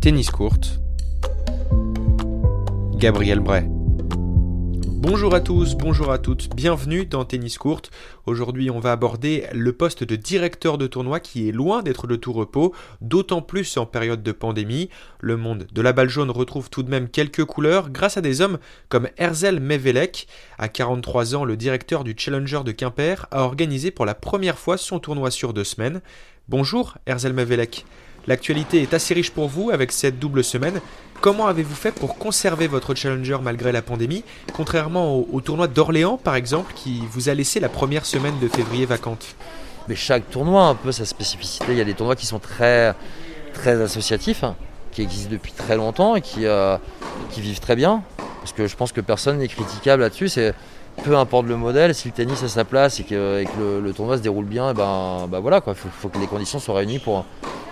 Tennis courte. Gabriel Bray. Bonjour à tous, bonjour à toutes, bienvenue dans Tennis Courte. Aujourd'hui, on va aborder le poste de directeur de tournoi qui est loin d'être de tout repos, d'autant plus en période de pandémie. Le monde de la balle jaune retrouve tout de même quelques couleurs grâce à des hommes comme Erzel Mevelek. À 43 ans, le directeur du Challenger de Quimper a organisé pour la première fois son tournoi sur deux semaines. Bonjour Erzel Mevelek. L'actualité est assez riche pour vous avec cette double semaine. Comment avez-vous fait pour conserver votre challenger malgré la pandémie, contrairement au, tournoi d'Orléans par exemple, qui vous a laissé la première semaine de février vacante? Mais chaque tournoi a un peu sa spécificité. Il y a des tournois qui sont très, associatifs, hein, qui existent depuis très longtemps et qui, euh, qui vivent très bien. Parce que je pense que personne n'est critiquable là-dessus. C'est peu importe le modèle, si le tennis a sa place et que, le, tournoi se déroule bien, ben, ben voilà, il faut, faut, que les conditions soient réunies pour,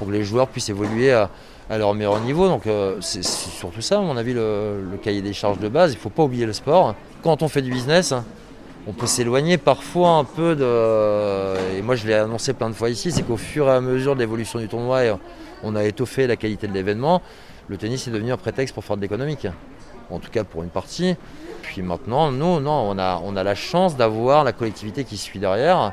pour que les joueurs puissent évoluer à, leur meilleur niveau. Donc euh, c'est surtout ça, à mon avis, le, cahier des charges de base. Il ne faut pas oublier le sport. Quand on fait du business, on peut s'éloigner parfois un peu de. Et moi, je l'ai annoncé plein de fois ici, c'est qu'au fur et à mesure de l'évolution du tournoi, on a étoffé la qualité de l'événement. Le tennis est devenu un prétexte pour faire de l'économique. En tout cas pour une partie. Puis maintenant, nous, non, on a, la chance d'avoir la collectivité qui suit derrière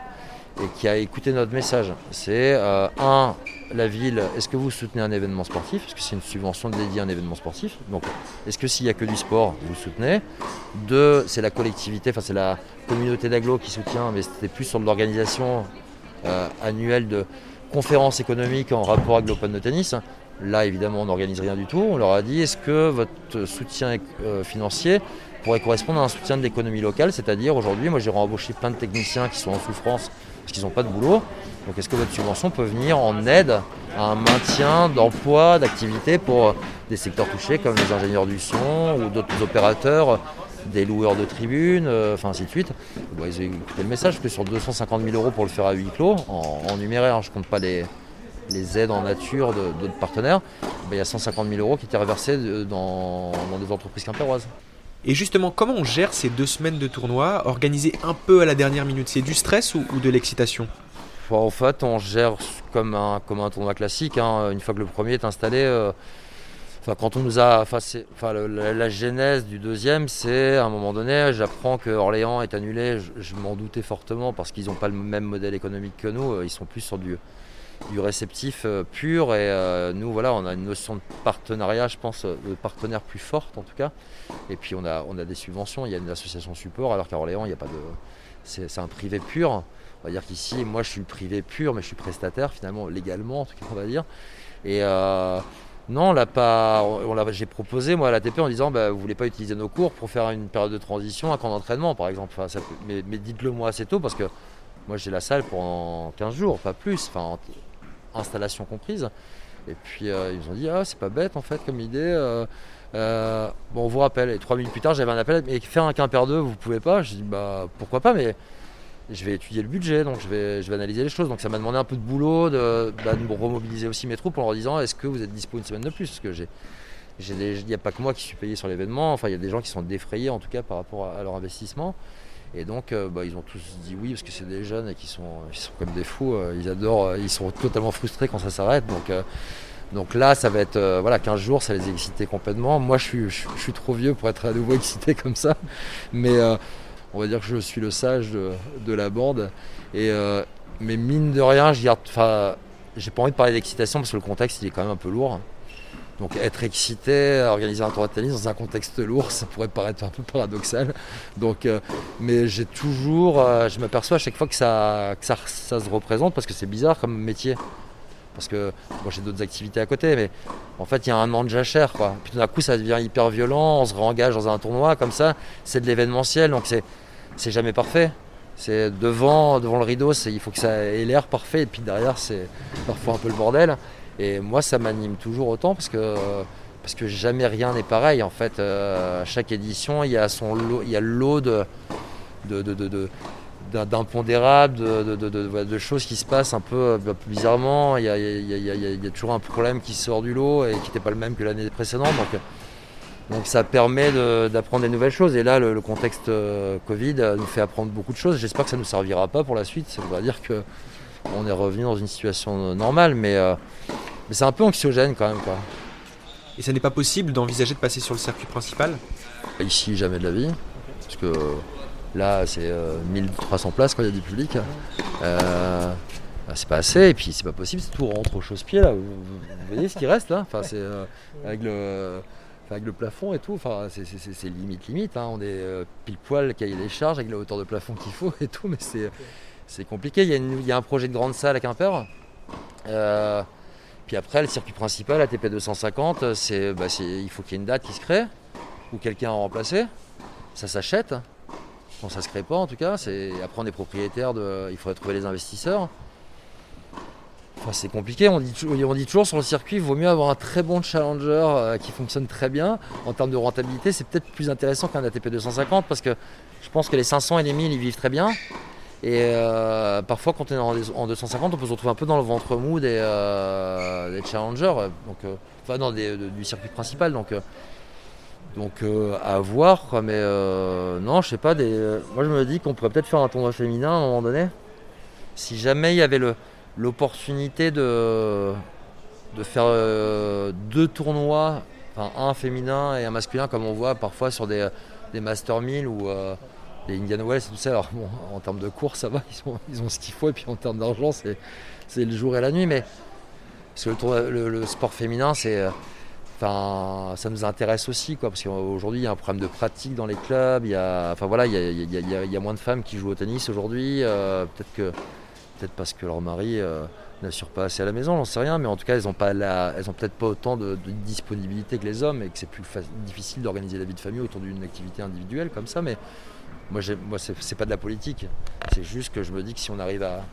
et qui a écouté notre message. C'est euh, un, la ville, est-ce que vous soutenez un événement sportif? Est-ce que c'est une subvention dédiée à un événement sportif Donc, est-ce que s'il n'y a que du sport, vous soutenez? Deux, c'est la collectivité, enfin c'est la communauté d'aglo qui soutient, mais c'était plus sur l'organisation euh, annuelle de conférences économiques en rapport avec l'Open de tennis. Là, évidemment, on n'organise rien du tout. On leur a dit, est-ce que votre soutien euh, financier pourrait correspondre à un soutien de l'économie locale? C'est-à-dire, aujourd'hui, moi j'ai embauché plein de techniciens qui sont en souffrance parce qu'ils n'ont pas de boulot. Donc est-ce que votre subvention peut venir en aide à un maintien d'emploi, d'activité pour des secteurs touchés comme les ingénieurs du son ou d'autres opérateurs, des loueurs de tribunes, euh, enfin ainsi de suite? Ils ont écouté le message que sur 250 000 euros pour le faire à huis clos, en, numéraire, hein, je ne compte pas les, aides en nature d'autres partenaires, il y a 150 000 euros qui étaient reversés dans, dans des entreprises quimpéroises. Et justement, comment on gère ces deux semaines de tournoi organisées un peu à la dernière minute? C'est du stress ou, de l'excitation? En fait, on gère comme un, comme un tournoi classique. Hein. Une fois que le premier est installé, euh, quand on nous a. Enfin, la, genèse du deuxième, c'est à un moment donné, j'apprends que Orléans est annulé. Je, m'en doutais fortement parce qu'ils n'ont pas le même modèle économique que nous. Euh, ils sont plus sur du, du réceptif euh, pur et euh, nous voilà on a une notion de partenariat je pense de partenaire plus forte en tout cas et puis on a, on a des subventions il y a une association support alors qu'à Orléans il n'y a pas de c'est un privé pur on va dire qu'ici moi je suis privé pur mais je suis prestataire finalement légalement en tout cas on va dire et euh, non, on l'a pas. j'ai proposé moi à l'ATP en disant bah, vous voulez pas utiliser nos cours pour faire une période de transition, un camp d'entraînement par exemple. mais, dites-le moi assez tôt parce que moi j'ai la salle pendant 15 jours, pas plus. Enfin, installation comprise. Et puis euh, ils ont dit ah c'est pas bête en fait comme idée. Euh, euh, bon on vous rappelle. Et trois minutes plus tard j'avais un appel mais faire un Quimper 2 vous pouvez pas. Je dis bah pourquoi pas mais je vais étudier le budget donc je vais, analyser les choses. Donc ça m'a demandé un peu de boulot, de, bah, remobiliser aussi mes troupes en leur disant est-ce que vous êtes dispo une semaine de plus? Parce que j'ai il n'y a pas que moi qui suis payé sur l'événement, enfin il y a des gens qui sont défrayés en tout cas par rapport à leur investissement. Et donc, euh, bah, ils ont tous dit oui parce que c'est des jeunes et qui sont, ils sont comme des fous. Euh, ils adorent, euh, ils sont totalement frustrés quand ça s'arrête. Donc, donc là, ça va être voilà 15 jours, ça les exciter complètement. Moi, je suis, je, suis trop vieux pour être à nouveau excité comme ça. Mais on va dire que je suis le sage de, la bande. Et, mais mine de rien, je. J'ai pas envie de parler d'excitation parce que le contexte il est quand même un peu lourd. Donc être excité, organiser un tournoi de tennis dans un contexte lourd, ça pourrait paraître un peu paradoxal. Donc, euh, mais j'ai toujours, euh, je m'aperçois à chaque fois que ça, ça, se représente parce que c'est bizarre comme métier. Parce que moi j'ai d'autres activités à côté, mais en fait il y a un an de jachère quoi. Puis tout d'un coup ça devient hyper violent, on se réengage dans un tournoi comme ça, c'est de l'événementiel, donc c'est, c'est jamais parfait. C'est devant, devant le rideau, il faut que ça ait l'air parfait, et puis derrière c'est parfois un peu le bordel. Et moi, ça m'anime toujours autant parce que, parce que jamais rien n'est pareil. En fait, euh, à chaque édition, il y a, son lot, il y a le lot de, d'impondérables, de, choses qui se passent un peu, bizarrement. Il y, a, toujours un problème qui sort du lot et qui n'était pas le même que l'année précédente. Donc, donc ça permet d'apprendre des nouvelles choses. Et là, le, contexte euh, Covid nous fait apprendre beaucoup de choses. J'espère que ça ne nous servira pas pour la suite. Ça voudra dire qu'on est revenu dans une situation normale. Mais, euh, mais c'est un peu anxiogène quand même. Quoi. Et ça n'est pas possible d'envisager de passer sur le circuit principal? Ici, jamais de la vie. Parce que là, c'est 1300 places quand il y a du public. Euh, bah, c'est pas assez, et puis c'est pas possible, c'est tout rentre au chausse-pied là. Vous, voyez ce qui reste là? Enfin, c'est avec le avec le plafond et tout, enfin, c'est limite limite. Hein. On est euh, pile poil cahier des charges avec la hauteur de plafond qu'il faut et tout, mais c'est compliqué. Il y, a un projet de grande salle à Quimper. Euh, puis après, le circuit principal, ATP 250, bah, il faut qu'il y ait une date qui se crée ou quelqu'un à remplacer. Ça s'achète. Bon, ça se crée pas en tout cas. Après, on est propriétaire. Il faudrait trouver les investisseurs c'est compliqué, on dit, on dit, toujours sur le circuit, il vaut mieux avoir un très bon challenger euh, qui fonctionne très bien. En termes de rentabilité, c'est peut-être plus intéressant qu'un ATP 250 parce que je pense que les 500 et les 1000 ils vivent très bien. Et euh, parfois, quand on est en, 250, on peut se retrouver un peu dans le ventre mou des, euh, challengers, donc, enfin, non, du circuit principal. Donc, donc à voir, mais non, je sais pas. Des, moi, je me dis qu'on pourrait peut-être faire un tournoi féminin à un moment donné. Si jamais il y avait l'opportunité de, de faire euh, deux tournois, enfin un féminin et un masculin, comme on voit parfois sur des, des Master 1000 ou euh, des Indian Wells et tout ça. En termes de course, ça va, ils, ils ont ce qu'il faut, et puis en termes d'argent, c'est, le jour et la nuit. Mais parce le, sport féminin, c'est. Euh, enfin, ça nous intéresse aussi, quoi, parce qu'aujourd'hui, il y a un problème de pratique dans les clubs. Il y a, enfin moins de femmes qui jouent au tennis aujourd'hui. peut-être que peut-être parce que leur mari euh, n'assure pas assez à la maison, j'en sais rien, mais en tout cas, elles n'ont peut-être pas autant de, disponibilité que les hommes et que c'est plus difficile d'organiser la vie de famille autour d'une activité individuelle comme ça. Mais moi, moi c'est pas de la politique, c'est juste que je me dis que si on arrive à,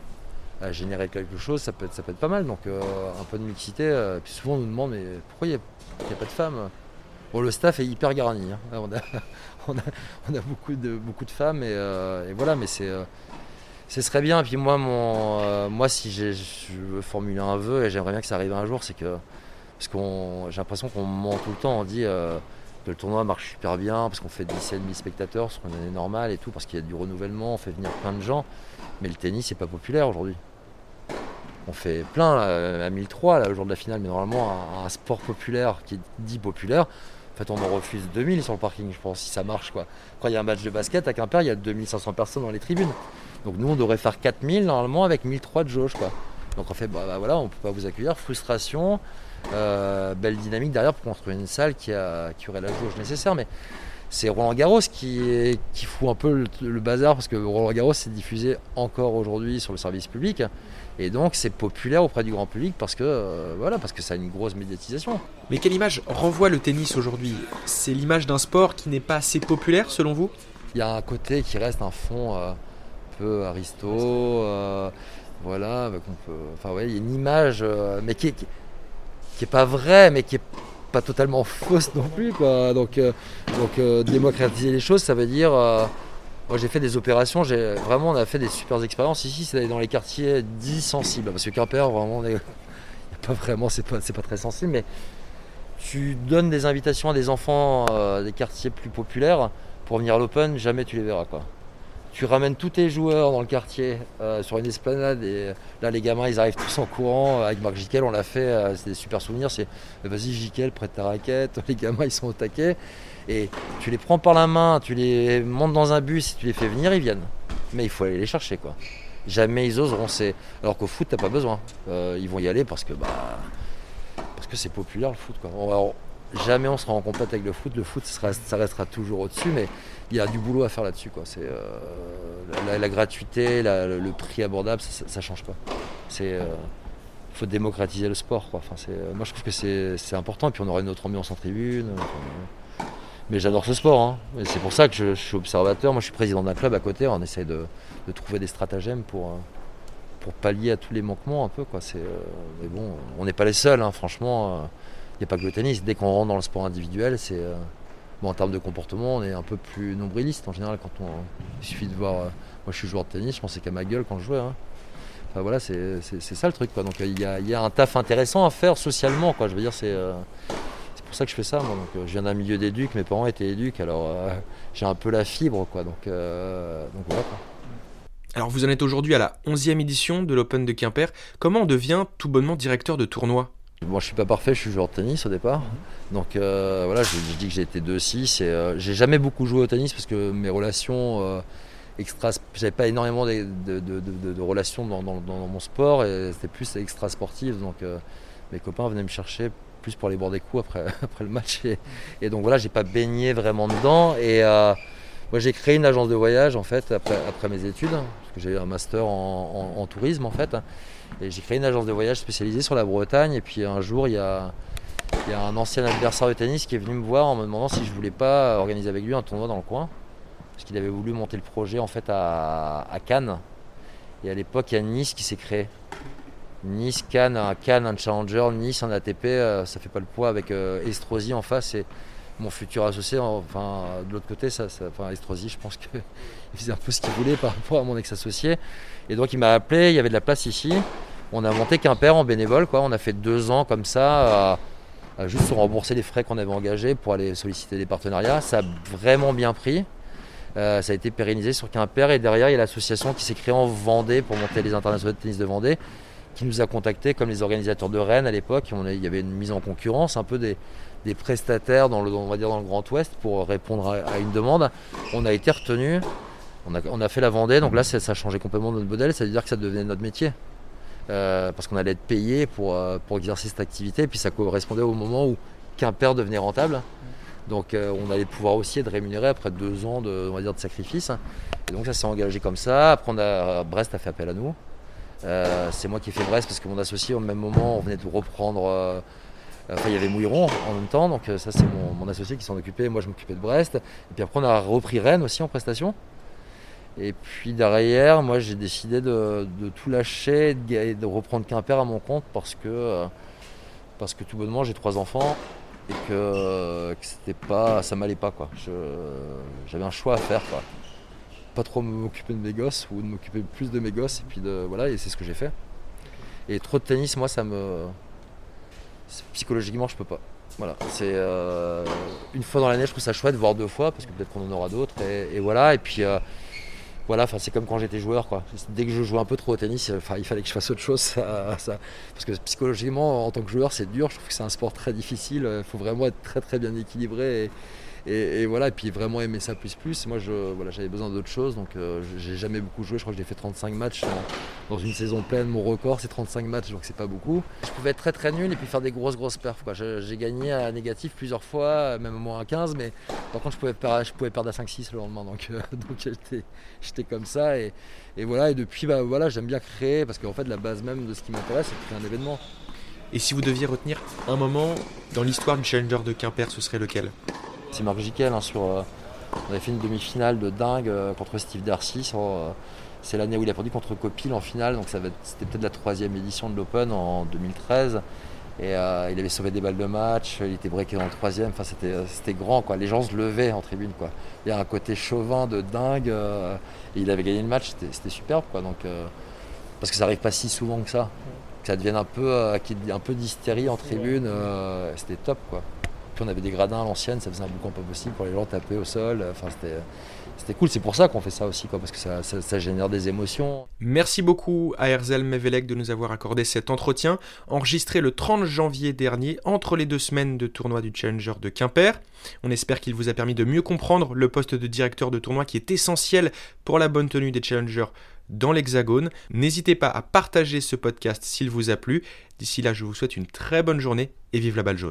générer quelque chose, ça peut être, pas mal. Donc euh, un peu de mixité. Euh, puis souvent on nous demande mais pourquoi il n'y a, pas de femmes? Bon, le staff est hyper garni. Hein. On, a, beaucoup, de, beaucoup de femmes et, et voilà, mais c'est ce serait bien. Et puis moi, mon, euh, moi si je veux formuler un vœu, et j'aimerais bien que ça arrive un jour, c'est que parce qu'on, j'ai l'impression qu'on ment tout le temps. On dit euh, que le tournoi marche super bien parce qu'on fait 17 000 spectateurs sur une année normale et tout, parce qu'il y a du renouvellement, on fait venir plein de gens. Mais le tennis, c'est pas populaire aujourd'hui. On fait plein à 1003 là, le jour de la finale, mais normalement un, sport populaire qui est dit populaire, en fait, on en refuse 2000 sur le parking, je pense, si ça marche. Quoi. Quand il y a un match de basket à Quimper, il y a 2500 personnes dans les tribunes. Donc nous, on devrait faire 4000 normalement avec 1003 de jauge. Quoi. Donc en fait, bah, bah, voilà, on ne peut pas vous accueillir. Frustration, euh, belle dynamique derrière pour construire une salle qui, a, qui aurait la jauge nécessaire. Mais c'est Roland Garros qui, qui fout un peu le, bazar parce que Roland Garros s'est diffusé encore aujourd'hui sur le service public. Et donc c'est populaire auprès du grand public parce que euh, voilà parce que ça a une grosse médiatisation. Mais quelle image renvoie le tennis aujourd'hui? C'est l'image d'un sport qui n'est pas assez populaire selon vous? Il y a un côté qui reste un fond euh, peu aristo, euh, voilà, enfin ouais, il y a une image, euh, mais qui, qui, est pas vraie, mais qui est pas totalement fausse non plus, quoi. Donc, euh, donc démocratiser les choses, ça veut dire, moi j'ai fait des opérations, j'ai vraiment on a fait des super expériences. Ici, c'est d'aller dans les quartiers dits sensibles, parce que Quimper vraiment, on pas vraiment, c'est pas, c'est pas très sensible, mais tu donnes des invitations à des enfants des quartiers plus populaires pour venir à l'Open, jamais tu les verras quoi tu ramènes tous tes joueurs dans le quartier euh, sur une esplanade et là les gamins ils arrivent tous en courant avec Marc Jiquel on l'a fait euh, c'est des super souvenirs c'est euh, vas-y Jiquel prête ta raquette les gamins ils sont au taquet. Et tu les prends par la main tu les montes dans un bus et tu les fais venir ils viennent. Mais il faut aller les chercher quoi. Jamais ils oseront c'est alors qu'au foot t'as pas besoin. Ils vont y aller parce que bah parce que c'est populaire le foot quoi jamais on sera en compète avec le foot. Le foot, ça restera toujours au-dessus, mais il y a du boulot à faire là-dessus. C'est euh, la, gratuité, le, prix abordable, ça, ne change pas. C'est euh, faut démocratiser le sport. Euh, moi, je trouve que c'est important. Puis, on aurait une autre ambiance en tribune. mais j'adore ce sport. Hein. C'est pour ça que je, suis observateur. Moi, je suis président d'un club à côté. On essaie de, trouver des stratagèmes pour, pallier à tous les manquements un peu. Mais bon, on n'est pas les seuls, hein, franchement. N'y a pas que le tennis. Dès qu'on rentre dans le sport individuel, c'est. Euh, bon, en termes de comportement, on est un peu plus nombriliste en général. Quand on, il suffit de voir. Euh, moi, je suis joueur de tennis, je pensais qu'à ma gueule quand je jouais. Hein. Enfin, voilà, c'est ça le truc. Quoi. Donc, il y, a, y, a, un taf intéressant à faire socialement. Quoi. Je veux dire, c'est. Euh, c'est pour ça que je fais ça. Moi. Donc, je viens d'un milieu d'éduc, mes parents étaient éduques, alors j'ai un peu la fibre. Quoi. Donc, donc voilà. Alors vous en êtes aujourd'hui à la 11e édition de l'Open de Quimper. Comment on devient tout bonnement directeur de tournoi? Bon, je suis pas parfait, je suis joueur de tennis au départ. Donc euh, voilà, je, dis que j'ai été 2-6 et euh, j'ai jamais beaucoup joué au tennis parce que mes relations euh, j'avais pas énormément de, relations dans, mon sport et c'était plus extra sportif. Donc mes copains venaient me chercher plus pour aller boire des coups après, après le match et, donc voilà, j'ai pas baigné vraiment dedans et moi j'ai créé une agence de voyage en fait après, mes études parce que j'ai un master en tourisme en fait. Et j'ai créé une agence de voyage spécialisée sur la Bretagne. Et puis un jour, il y a, un ancien adversaire de tennis qui est venu me voir en me demandant si je voulais pas organiser avec lui un tournoi dans le coin. Parce qu'il avait voulu monter le projet en fait à, Cannes. Et à l'époque, il y a Nice qui s'est créé. Nice, Cannes, un Cannes, un Challenger, Nice, un ATP, ça euh, ça fait pas le poids avec euh, Estrosi en face et mon futur associé. Enfin, de l'autre côté, ça, enfin, Estrosi, je pense qu'il faisait un peu ce qu'il voulait par rapport à mon ex-associé. Et donc il m'a appelé, il y avait de la place ici. On a monté Quimper en bénévole, quoi. On a fait deux ans comme ça, juste se rembourser les frais qu'on avait engagés pour aller solliciter des partenariats. Ça a vraiment bien pris. Euh, ça a été pérennisé sur Quimper et derrière il y a l'association qui s'est créée en Vendée pour monter les internationaux de tennis de Vendée qui nous a contactés comme les organisateurs de Rennes à l'époque. Il y avait une mise en concurrence, un peu des, prestataires dans le, Grand Ouest pour répondre à, une demande. On a été retenu on a, fait la Vendée, donc là ça, a changé complètement notre modèle, ça veut dire que ça devenait notre métier. Euh, parce qu'on allait être payé pour, euh, pour exercer cette activité, puis ça correspondait au moment où Quimper devenait rentable. Donc euh, on allait pouvoir aussi être rémunéré après deux ans de, on va dire, de sacrifice. Et donc ça s'est engagé comme ça. Après on a, Brest a fait appel à nous. c'est moi qui ai fait Brest parce que mon associé au même moment on venait de reprendre. Enfin, il y avait Mouilleron en même temps, donc ça c'est mon, mon, associé qui s'en occupait, moi je m'occupais de Brest. Et puis après on a repris Rennes aussi en prestation. Et puis derrière, moi j'ai décidé de, tout lâcher et de reprendre Quimper à mon compte parce que, euh, parce que tout bonnement j'ai trois enfants et que, c'était pas, ça m'allait pas quoi. j'avais un choix à faire quoi. Pas trop m'occuper de mes gosses ou de m'occuper plus de mes gosses et puis de voilà et c'est ce que j'ai fait. Et trop de tennis, moi ça me psychologiquement je peux pas. Voilà, c'est euh, une fois dans l'année, je trouve ça chouette, voir deux fois, parce que peut-être qu'on en aura d'autres. Et, voilà, et puis euh, voilà, c'est comme quand j'étais joueur quoi. Dès que je jouais un peu trop au tennis, enfin il fallait que je fasse autre chose. Ça, parce que psychologiquement, en tant que joueur, c'est dur. Je trouve que c'est un sport très difficile. Il faut vraiment être très très bien équilibré. Et, voilà, et puis vraiment aimer ça plus plus. Moi, j'avais besoin d'autre chose, donc euh, j'ai jamais beaucoup joué. Je crois que j'ai fait 35 matchs dans une saison pleine. Mon record, c'est 35 matchs, donc c'est pas beaucoup. Je pouvais être très très nul et puis faire des grosses grosses perfs. J'ai gagné à négatif plusieurs fois, même au moins à 15, mais par contre, je pouvais perdre, je pouvais perdre à 5-6 le lendemain. Donc, euh, j'étais comme ça. Et, et, voilà, et depuis, bah, voilà, j'aime bien créer parce qu'en fait, la base même de ce qui m'intéresse, c'est de créer un événement. Et si vous deviez retenir un moment dans l'histoire du Challenger de Quimper, ce serait lequel? C'est Marc Jiquel hein, sur. Euh, on avait fait une demi-finale de dingue euh, contre Steve Darcy. Euh, c'est l'année où il a perdu contre Copil en finale, donc c'était peut-être la troisième édition de l'Open en 2013. Et il avait sauvé des balles de match, il était breaké dans le troisième, enfin c'était grand quoi. Les gens se levaient en tribune quoi. Il y a un côté chauvin de dingue. et il avait gagné le match, c'était superbe quoi. Donc, parce que ça arrive pas si souvent que ça. Que ça devienne un peu, un peu d'hystérie en tribune, c'était top quoi. Puis on avait des gradins à l'ancienne, ça faisait un boucan pas possible pour les gens taper au sol. Enfin, c'était. cool, c'est pour ça qu'on fait ça aussi, quoi, parce que ça, génère des émotions. Merci beaucoup à Erzel Mevelek de nous avoir accordé cet entretien, enregistré le 30 janvier dernier, entre les deux semaines de tournoi du Challenger de Quimper. On espère qu'il vous a permis de mieux comprendre le poste de directeur de tournoi qui est essentiel pour la bonne tenue des Challengers dans l'Hexagone. N'hésitez pas à partager ce podcast s'il vous a plu. D'ici là, je vous souhaite une très bonne journée et vive la balle jaune.